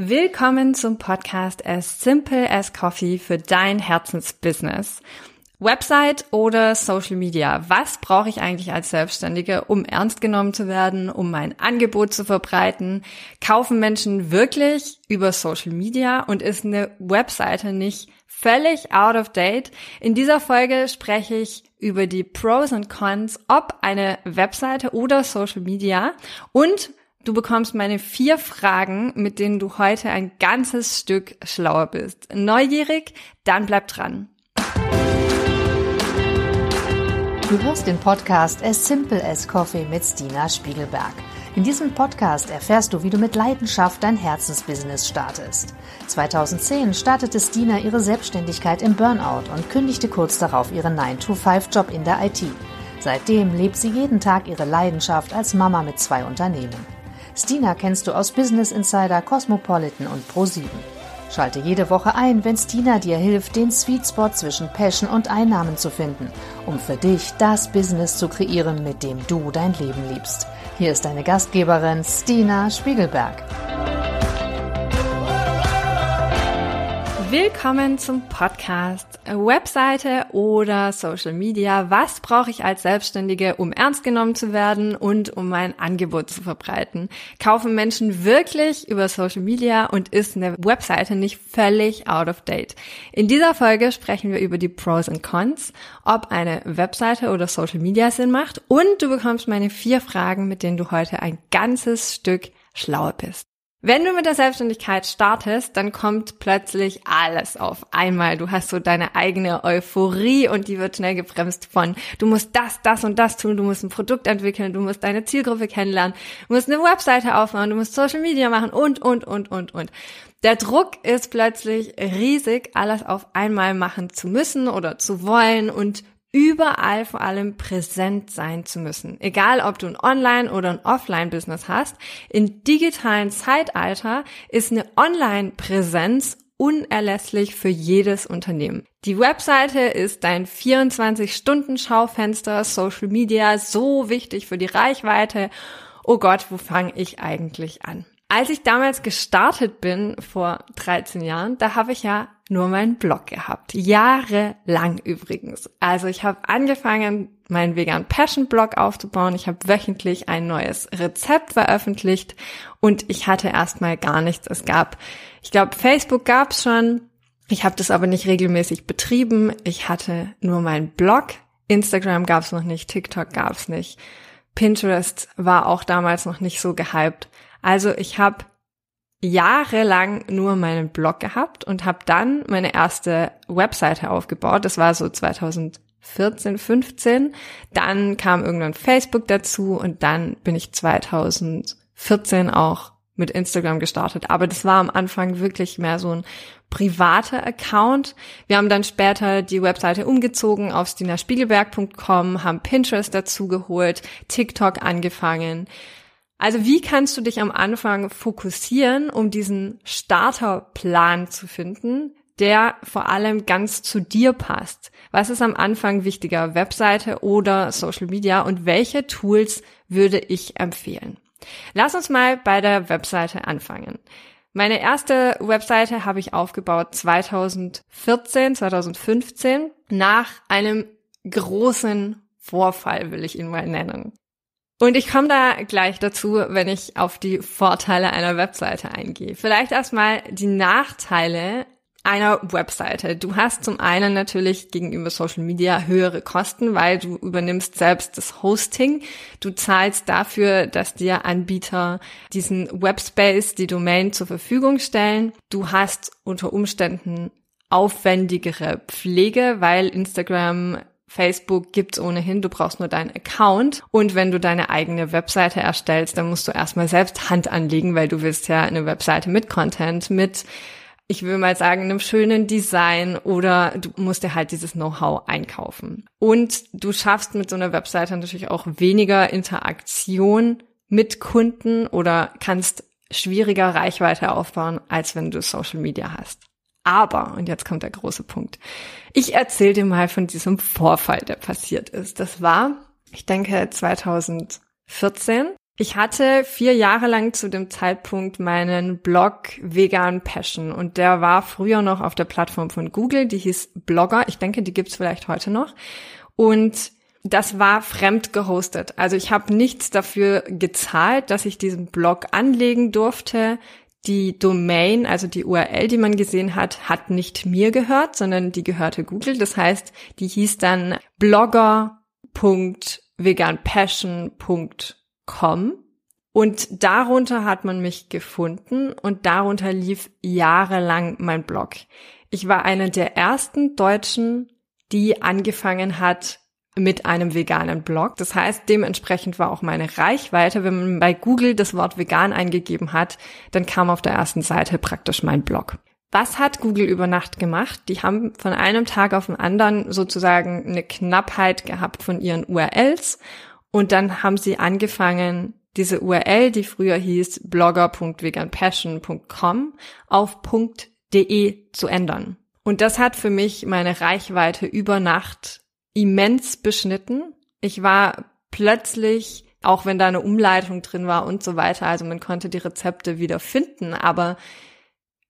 Willkommen zum Podcast As Simple as Coffee für dein Herzensbusiness. Website oder Social Media? Was brauche ich eigentlich als Selbstständige, um ernst genommen zu werden, um mein Angebot zu verbreiten? Kaufen Menschen wirklich über Social Media und ist eine Webseite nicht völlig out of date? In dieser Folge spreche ich über die Pros und Cons, ob eine Webseite oder Social Media und Du bekommst meine vier Fragen, mit denen du heute ein ganzes Stück schlauer bist. Neugierig? Dann bleib dran. Du hörst den Podcast As Simple as Coffee mit Stina Spiegelberg. In diesem Podcast erfährst du, wie du mit Leidenschaft dein Herzensbusiness startest. 2010 startete Stina ihre Selbstständigkeit im Burnout und kündigte kurz darauf ihren 9-to-5-Job in der IT. Seitdem lebt sie jeden Tag ihre Leidenschaft als Mama mit zwei Unternehmen. Stina kennst du aus Business Insider, Cosmopolitan und Pro7. Schalte jede Woche ein, wenn Stina dir hilft, den Sweet Spot zwischen Passion und Einnahmen zu finden, um für dich das Business zu kreieren, mit dem du dein Leben liebst. Hier ist deine Gastgeberin Stina Spiegelberg. Willkommen zum Podcast. Webseite oder Social Media. Was brauche ich als Selbstständige, um ernst genommen zu werden und um mein Angebot zu verbreiten? Kaufen Menschen wirklich über Social Media und ist eine Webseite nicht völlig out of date? In dieser Folge sprechen wir über die Pros und Cons, ob eine Webseite oder Social Media Sinn macht und du bekommst meine vier Fragen, mit denen du heute ein ganzes Stück schlauer bist. Wenn du mit der Selbstständigkeit startest, dann kommt plötzlich alles auf einmal. Du hast so deine eigene Euphorie und die wird schnell gebremst von, du musst das, das und das tun, du musst ein Produkt entwickeln, du musst deine Zielgruppe kennenlernen, du musst eine Webseite aufbauen, du musst Social Media machen und, und, und, und, und. Der Druck ist plötzlich riesig, alles auf einmal machen zu müssen oder zu wollen und überall vor allem präsent sein zu müssen. Egal, ob du ein Online- oder ein Offline-Business hast, im digitalen Zeitalter ist eine Online-Präsenz unerlässlich für jedes Unternehmen. Die Webseite ist dein 24-Stunden-Schaufenster, Social Media so wichtig für die Reichweite. Oh Gott, wo fange ich eigentlich an? Als ich damals gestartet bin, vor 13 Jahren, da habe ich ja nur meinen Blog gehabt. Jahrelang übrigens. Also ich habe angefangen, meinen Vegan Passion Blog aufzubauen. Ich habe wöchentlich ein neues Rezept veröffentlicht und ich hatte erstmal gar nichts. Es gab, ich glaube, Facebook gab es schon. Ich habe das aber nicht regelmäßig betrieben. Ich hatte nur meinen Blog. Instagram gab es noch nicht, TikTok gab es nicht. Pinterest war auch damals noch nicht so gehypt. Also ich habe jahrelang nur meinen Blog gehabt und habe dann meine erste Webseite aufgebaut. Das war so 2014, 15. Dann kam irgendwann Facebook dazu und dann bin ich 2014 auch mit Instagram gestartet. Aber das war am Anfang wirklich mehr so ein privater Account. Wir haben dann später die Webseite umgezogen auf stinaspiegelberg.com, haben Pinterest dazu geholt, TikTok angefangen. Also wie kannst du dich am Anfang fokussieren, um diesen Starterplan zu finden, der vor allem ganz zu dir passt? Was ist am Anfang wichtiger, Webseite oder Social Media und welche Tools würde ich empfehlen? Lass uns mal bei der Webseite anfangen. Meine erste Webseite habe ich aufgebaut 2014, 2015 nach einem großen Vorfall, will ich ihn mal nennen. Und ich komme da gleich dazu, wenn ich auf die Vorteile einer Webseite eingehe. Vielleicht erstmal die Nachteile einer Webseite. Du hast zum einen natürlich gegenüber Social Media höhere Kosten, weil du übernimmst selbst das Hosting. Du zahlst dafür, dass dir Anbieter diesen Webspace, die Domain zur Verfügung stellen. Du hast unter Umständen aufwendigere Pflege, weil Instagram Facebook gibt's ohnehin, du brauchst nur deinen Account. Und wenn du deine eigene Webseite erstellst, dann musst du erstmal selbst Hand anlegen, weil du willst ja eine Webseite mit Content, mit, ich will mal sagen, einem schönen Design oder du musst dir halt dieses Know-how einkaufen. Und du schaffst mit so einer Webseite natürlich auch weniger Interaktion mit Kunden oder kannst schwieriger Reichweite aufbauen, als wenn du Social Media hast. Aber, und jetzt kommt der große Punkt, ich erzähle dir mal von diesem Vorfall, der passiert ist. Das war, ich denke, 2014. Ich hatte vier Jahre lang zu dem Zeitpunkt meinen Blog Vegan Passion und der war früher noch auf der Plattform von Google, die hieß Blogger. Ich denke, die gibt's vielleicht heute noch. Und das war fremd gehostet. Also ich habe nichts dafür gezahlt, dass ich diesen Blog anlegen durfte. Die Domain, also die URL, die man gesehen hat, hat nicht mir gehört, sondern die gehörte Google. Das heißt, die hieß dann blogger.veganpassion.com com und darunter hat man mich gefunden und darunter lief jahrelang mein Blog. Ich war eine der ersten Deutschen, die angefangen hat mit einem veganen Blog. Das heißt, dementsprechend war auch meine Reichweite. Wenn man bei Google das Wort vegan eingegeben hat, dann kam auf der ersten Seite praktisch mein Blog. Was hat Google über Nacht gemacht? Die haben von einem Tag auf den anderen sozusagen eine Knappheit gehabt von ihren URLs und dann haben sie angefangen, diese URL, die früher hieß blogger.veganpassion.com auf .de zu ändern. Und das hat für mich meine Reichweite über Nacht immens beschnitten. Ich war plötzlich, auch wenn da eine Umleitung drin war und so weiter, also man konnte die Rezepte wieder finden, aber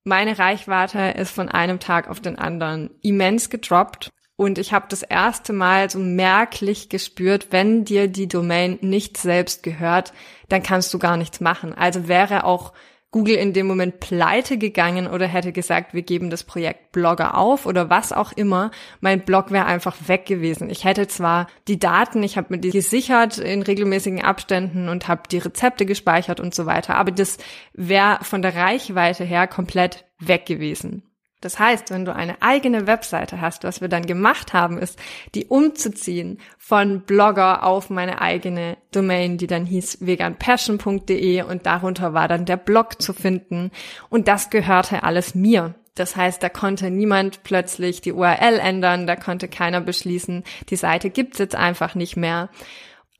meine Reichweite ist von einem Tag auf den anderen immens gedroppt und ich habe das erste Mal so merklich gespürt, wenn dir die Domain nicht selbst gehört, dann kannst du gar nichts machen. Also wäre auch Google in dem Moment pleite gegangen oder hätte gesagt, wir geben das Projekt Blogger auf oder was auch immer, mein Blog wäre einfach weg gewesen. Ich hätte zwar die Daten, ich habe mir die gesichert in regelmäßigen Abständen und habe die Rezepte gespeichert und so weiter, aber das wäre von der Reichweite her komplett weg gewesen. Das heißt, wenn du eine eigene Webseite hast, was wir dann gemacht haben, ist, die umzuziehen von Blogger auf meine eigene Domain, die dann hieß veganpassion.de und darunter war dann der Blog zu finden und das gehörte alles mir. Das heißt, da konnte niemand plötzlich die URL ändern, da konnte keiner beschließen, die Seite gibt's jetzt einfach nicht mehr.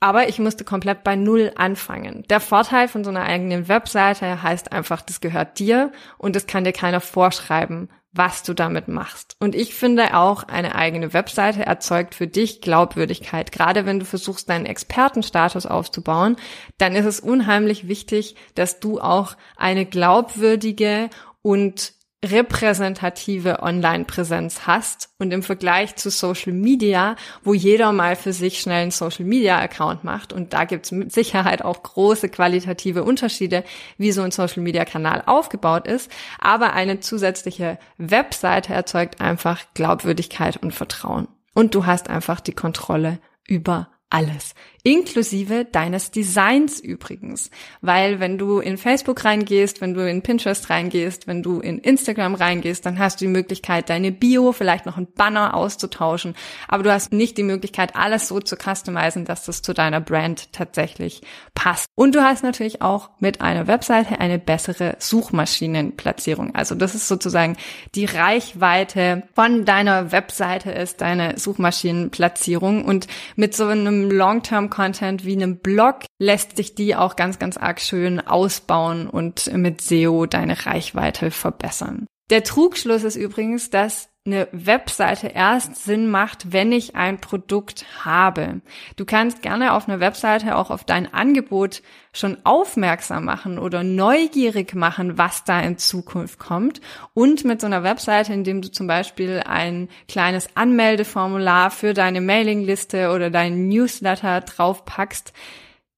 Aber ich musste komplett bei Null anfangen. Der Vorteil von so einer eigenen Webseite heißt einfach, das gehört dir und das kann dir keiner vorschreiben, was du damit machst. Und ich finde auch, eine eigene Webseite erzeugt für dich Glaubwürdigkeit. Gerade wenn du versuchst, deinen Expertenstatus aufzubauen, dann ist es unheimlich wichtig, dass du auch eine glaubwürdige und repräsentative Online-Präsenz hast und im Vergleich zu Social Media, wo jeder mal für sich schnell einen Social Media-Account macht und da gibt's mit Sicherheit auch große qualitative Unterschiede, wie so ein Social Media-Kanal aufgebaut ist, aber eine zusätzliche Webseite erzeugt einfach Glaubwürdigkeit und Vertrauen. Und du hast einfach die Kontrolle über alles. Inklusive deines Designs übrigens. Weil wenn du in Facebook reingehst, wenn du in Pinterest reingehst, wenn du in Instagram reingehst, dann hast du die Möglichkeit, deine Bio, vielleicht noch ein Banner auszutauschen. Aber du hast nicht die Möglichkeit, alles so zu customizen, dass das zu deiner Brand tatsächlich passt. Und du hast natürlich auch mit einer Webseite eine bessere Suchmaschinenplatzierung. Also das ist sozusagen die Reichweite von deiner Webseite ist deine Suchmaschinenplatzierung. Und mit so einem Long-Term Content wie einem Blog lässt sich die auch ganz, ganz arg schön ausbauen und mit SEO deine Reichweite verbessern. Der Trugschluss ist übrigens, dass eine Webseite erst Sinn macht, wenn ich ein Produkt habe. Du kannst gerne auf einer Webseite auch auf dein Angebot schon aufmerksam machen oder neugierig machen, was da in Zukunft kommt. Und mit so einer Webseite, indem du zum Beispiel ein kleines Anmeldeformular für deine Mailingliste oder deinen Newsletter draufpackst,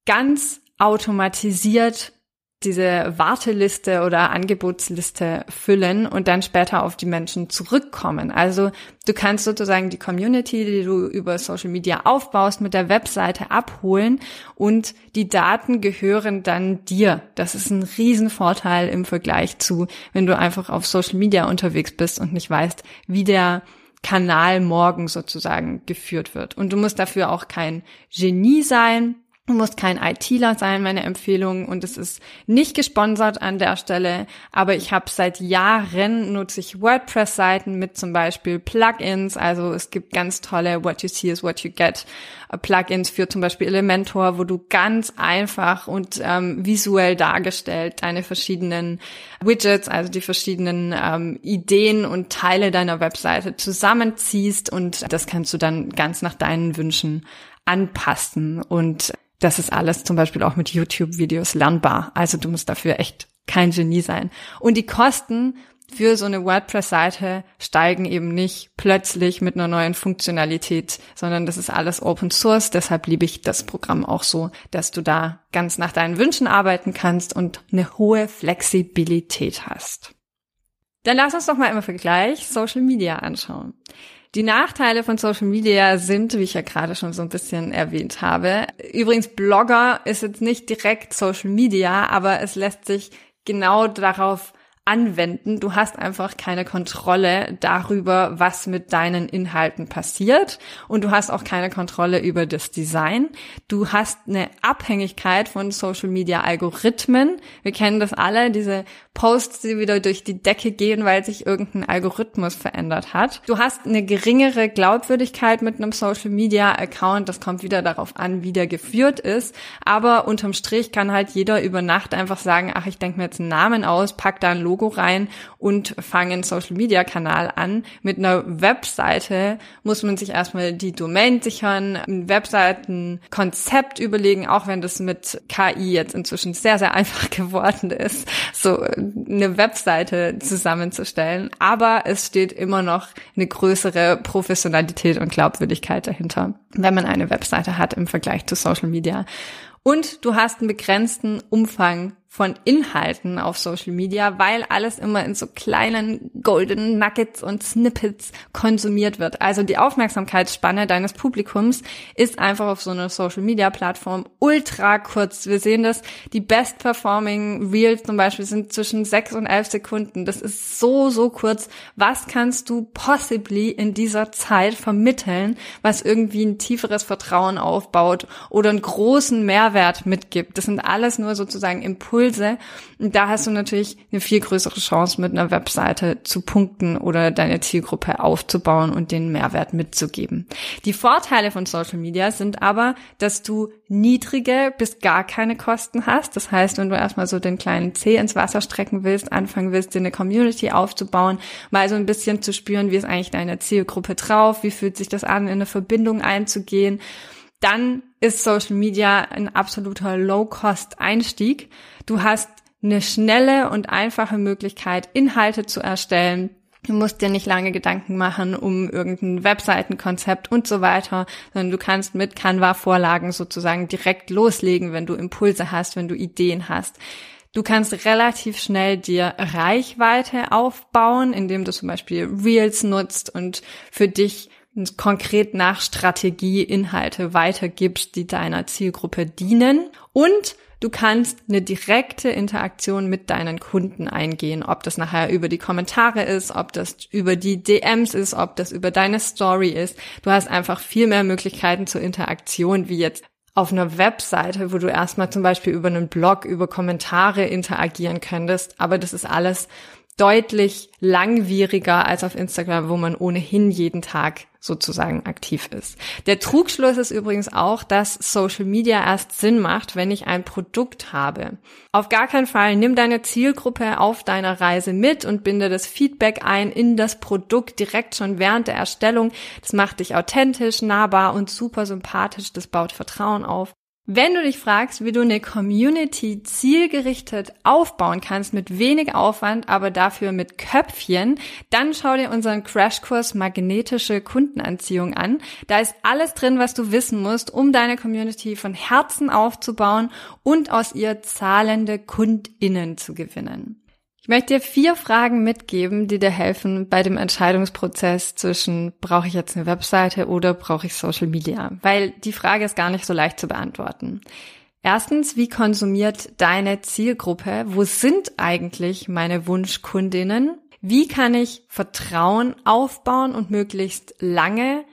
ganz automatisiert diese Warteliste oder Angebotsliste füllen und dann später auf die Menschen zurückkommen. Also du kannst sozusagen die Community, die du über Social Media aufbaust, mit der Webseite abholen und die Daten gehören dann dir. Das ist ein Riesenvorteil im Vergleich zu, wenn du einfach auf Social Media unterwegs bist und nicht weißt, wie der Kanal morgen sozusagen geführt wird. Und du musst dafür auch kein Genie sein Du musst kein ITler sein, meine Empfehlung. Und es ist nicht gesponsert an der Stelle. Aber ich habe seit Jahren nutze ich WordPress-Seiten mit zum Beispiel Plugins. Also es gibt ganz tolle What You See is What You Get äh, Plugins für zum Beispiel Elementor, wo du ganz einfach und ähm, visuell dargestellt deine verschiedenen Widgets, also die verschiedenen ähm, Ideen und Teile deiner Webseite zusammenziehst. Und das kannst du dann ganz nach deinen Wünschen anpassen und das ist alles zum Beispiel auch mit YouTube-Videos lernbar. Also du musst dafür echt kein Genie sein. Und die Kosten für so eine WordPress-Seite steigen eben nicht plötzlich mit einer neuen Funktionalität, sondern das ist alles Open Source. Deshalb liebe ich das Programm auch so, dass du da ganz nach deinen Wünschen arbeiten kannst und eine hohe Flexibilität hast. Dann lass uns doch mal im Vergleich Social Media anschauen. Die Nachteile von Social Media sind, wie ich ja gerade schon so ein bisschen erwähnt habe. Übrigens, Blogger ist jetzt nicht direkt Social Media, aber es lässt sich genau darauf anwenden. Du hast einfach keine Kontrolle darüber, was mit deinen Inhalten passiert und du hast auch keine Kontrolle über das Design. Du hast eine Abhängigkeit von Social Media Algorithmen. Wir kennen das alle, diese Posts, die wieder durch die Decke gehen, weil sich irgendein Algorithmus verändert hat. Du hast eine geringere Glaubwürdigkeit mit einem Social Media Account. Das kommt wieder darauf an, wie der geführt ist. Aber unterm Strich kann halt jeder über Nacht einfach sagen, ach, ich denke mir jetzt einen Namen aus, pack da ein Logo rein und fange einen Social Media Kanal an. Mit einer Webseite muss man sich erstmal die Domain sichern, ein Webseitenkonzept überlegen, auch wenn das mit KI jetzt inzwischen sehr, sehr einfach geworden ist. So eine Webseite zusammenzustellen, aber es steht immer noch eine größere Professionalität und Glaubwürdigkeit dahinter, wenn man eine Webseite hat im Vergleich zu Social Media. Und du hast einen begrenzten Umfang von Inhalten auf Social Media, weil alles immer in so kleinen Golden Nuggets und Snippets konsumiert wird. Also die Aufmerksamkeitsspanne deines Publikums ist einfach auf so einer Social Media Plattform ultra kurz. Wir sehen das, die best performing Reels zum Beispiel sind zwischen sechs und elf Sekunden. Das ist so, so kurz. Was kannst du possibly in dieser Zeit vermitteln, was irgendwie ein tieferes Vertrauen aufbaut oder einen großen Mehrwert mitgibt? Das sind alles nur sozusagen Impulse Impulse. Und da hast du natürlich eine viel größere Chance, mit einer Webseite zu punkten oder deine Zielgruppe aufzubauen und den Mehrwert mitzugeben. Die Vorteile von Social Media sind aber, dass du niedrige bis gar keine Kosten hast. Das heißt, wenn du erstmal so den kleinen Zeh ins Wasser strecken willst, anfangen willst, dir eine Community aufzubauen, mal so ein bisschen zu spüren, wie ist eigentlich deine Zielgruppe drauf, wie fühlt sich das an, in eine Verbindung einzugehen, dann ist Social Media ein absoluter Low-Cost-Einstieg. Du hast eine schnelle und einfache Möglichkeit, Inhalte zu erstellen. Du musst dir nicht lange Gedanken machen um irgendein Webseitenkonzept und so weiter, sondern du kannst mit Canva-Vorlagen sozusagen direkt loslegen, wenn du Impulse hast, wenn du Ideen hast. Du kannst relativ schnell dir Reichweite aufbauen, indem du zum Beispiel Reels nutzt und für dich konkret nach Strategie Inhalte weitergibst, die deiner Zielgruppe dienen. Und du kannst eine direkte Interaktion mit deinen Kunden eingehen, ob das nachher über die Kommentare ist, ob das über die DMs ist, ob das über deine Story ist. Du hast einfach viel mehr Möglichkeiten zur Interaktion, wie jetzt auf einer Webseite, wo du erstmal zum Beispiel über einen Blog, über Kommentare interagieren könntest. Aber das ist alles deutlich langwieriger als auf Instagram, wo man ohnehin jeden Tag sozusagen aktiv ist. Der Trugschluss ist übrigens auch, dass Social Media erst Sinn macht, wenn ich ein Produkt habe. Auf gar keinen Fall nimm deine Zielgruppe auf deiner Reise mit und binde das Feedback ein in das Produkt direkt schon während der Erstellung. Das macht dich authentisch, nahbar und super sympathisch. Das baut Vertrauen auf. Wenn du dich fragst, wie du eine Community zielgerichtet aufbauen kannst, mit wenig Aufwand, aber dafür mit Köpfchen, dann schau dir unseren Crashkurs Magnetische Kundenanziehung an. Da ist alles drin, was du wissen musst, um deine Community von Herzen aufzubauen und aus ihr zahlende KundInnen zu gewinnen. Ich möchte dir vier Fragen mitgeben, die dir helfen bei dem Entscheidungsprozess zwischen brauche ich jetzt eine Webseite oder brauche ich Social Media, weil die Frage ist gar nicht so leicht zu beantworten. Erstens, wie konsumiert deine Zielgruppe? Wo sind eigentlich meine Wunschkundinnen? Wie kann ich Vertrauen aufbauen und möglichst lange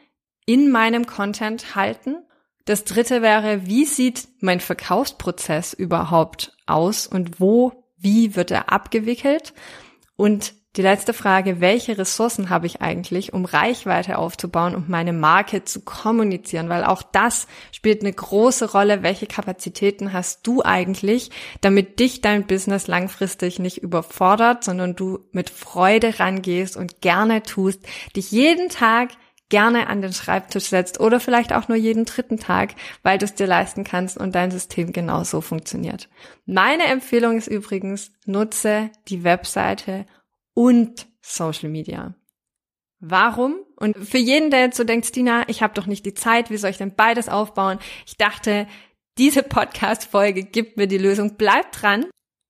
in meinem Content halten? Das dritte wäre, wie sieht mein Verkaufsprozess überhaupt aus und wo wie wird er abgewickelt? Und die letzte Frage, welche Ressourcen habe ich eigentlich, um Reichweite aufzubauen und meine Marke zu kommunizieren? Weil auch das spielt eine große Rolle. Welche Kapazitäten hast du eigentlich, damit dich dein Business langfristig nicht überfordert, sondern du mit Freude rangehst und gerne tust, dich jeden Tag gerne an den Schreibtisch setzt oder vielleicht auch nur jeden dritten Tag, weil du es dir leisten kannst und dein System genau so funktioniert. Meine Empfehlung ist übrigens, nutze die Webseite und Social Media. Warum? Und für jeden, der jetzt so denkt, Stina, ich habe doch nicht die Zeit, wie soll ich denn beides aufbauen? Ich dachte, diese Podcast-Folge gibt mir die Lösung. Bleib dran.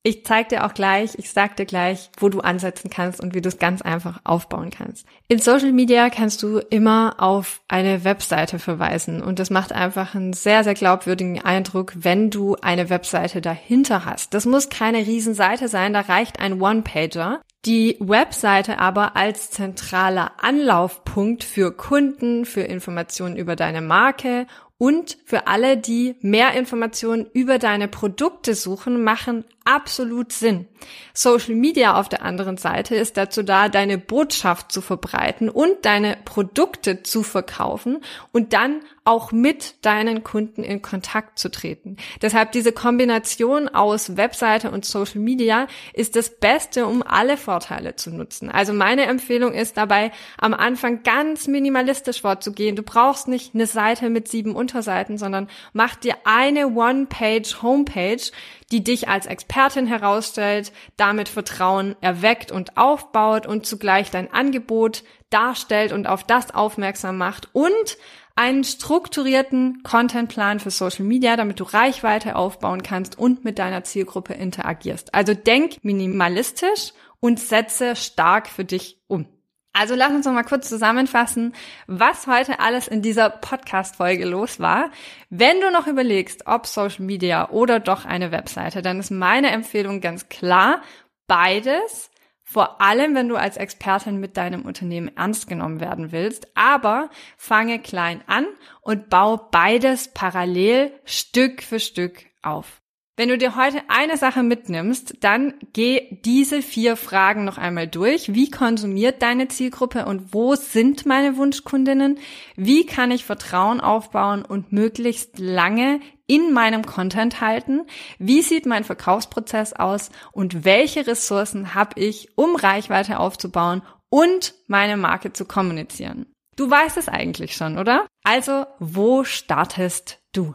Ich zeig dir auch gleich, ich sag dir gleich, wo du ansetzen kannst und wie du es ganz einfach aufbauen kannst. In Social Media kannst du immer auf eine Webseite verweisen und das macht einfach einen sehr, sehr glaubwürdigen Eindruck, wenn du eine Webseite dahinter hast. Das muss keine Riesenseite sein, da reicht ein One-Pager. Die Webseite aber als zentraler Anlaufpunkt für Kunden, für Informationen über deine Marke und für alle, die mehr Informationen über deine Produkte suchen, machen absolut Sinn. Social Media auf der anderen Seite ist dazu da, deine Botschaft zu verbreiten und deine Produkte zu verkaufen und dann auch mit deinen Kunden in Kontakt zu treten. Deshalb diese Kombination aus Webseite und Social Media ist das Beste, um alle Vorteile zu nutzen. Also meine Empfehlung ist dabei, am Anfang ganz minimalistisch vorzugehen. Du brauchst nicht eine Seite mit sieben Unterseiten, sondern mach dir eine One-Page-Homepage, die dich als Expertin herausstellt, damit Vertrauen erweckt und aufbaut und zugleich dein Angebot darstellt und auf das aufmerksam macht und einen strukturierten Contentplan für Social Media, damit du Reichweite aufbauen kannst und mit deiner Zielgruppe interagierst. Also denk minimalistisch und setze stark für dich um. Also lass uns noch mal kurz zusammenfassen, was heute alles in dieser Podcast-Folge los war. Wenn du noch überlegst, ob Social Media oder doch eine Webseite, dann ist meine Empfehlung ganz klar, beides. Vor allem, wenn du als Expertin mit deinem Unternehmen ernst genommen werden willst. Aber fange klein an und bau beides parallel Stück für Stück auf. Wenn du dir heute eine Sache mitnimmst, dann geh diese vier Fragen noch einmal durch. Wie konsumiert deine Zielgruppe und wo sind meine Wunschkundinnen? Wie kann ich Vertrauen aufbauen und möglichst lange in meinem Content halten? Wie sieht mein Verkaufsprozess aus und welche Ressourcen habe ich, um Reichweite aufzubauen und meine Marke zu kommunizieren? Du weißt es eigentlich schon, oder? Also, wo startest du?